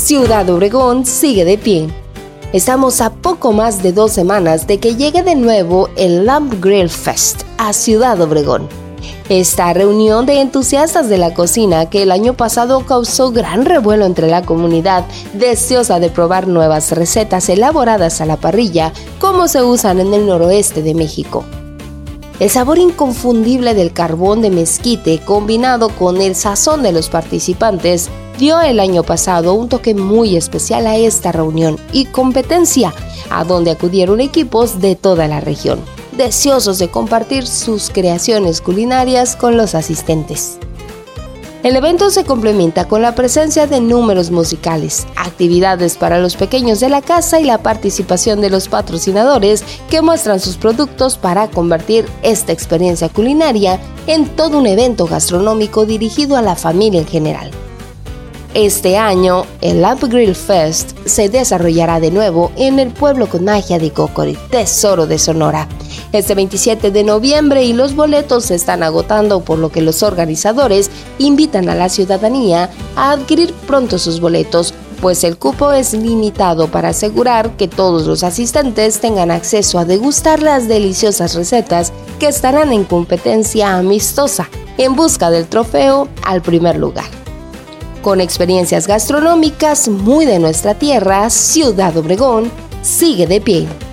Ciudad Obregón sigue de pie. Estamos a poco más de dos semanas de que llegue de nuevo el Lamp Grill Fest a Ciudad Obregón. Esta reunión de entusiastas de la cocina que el año pasado causó gran revuelo entre la comunidad, deseosa de probar nuevas recetas elaboradas a la parrilla como se usan en el noroeste de México. El sabor inconfundible del carbón de mezquite combinado con el sazón de los participantes dio el año pasado un toque muy especial a esta reunión y competencia, a donde acudieron equipos de toda la región, deseosos de compartir sus creaciones culinarias con los asistentes. El evento se complementa con la presencia de números musicales, actividades para los pequeños de la casa y la participación de los patrocinadores que muestran sus productos para convertir esta experiencia culinaria en todo un evento gastronómico dirigido a la familia en general. Este año, el Lamp Grill Fest se desarrollará de nuevo en el pueblo con magia de Cocori, Tesoro de Sonora. Este 27 de noviembre y los boletos se están agotando, por lo que los organizadores invitan a la ciudadanía a adquirir pronto sus boletos, pues el cupo es limitado para asegurar que todos los asistentes tengan acceso a degustar las deliciosas recetas que estarán en competencia amistosa en busca del trofeo al primer lugar con experiencias gastronómicas muy de nuestra tierra, Ciudad Obregón sigue de pie.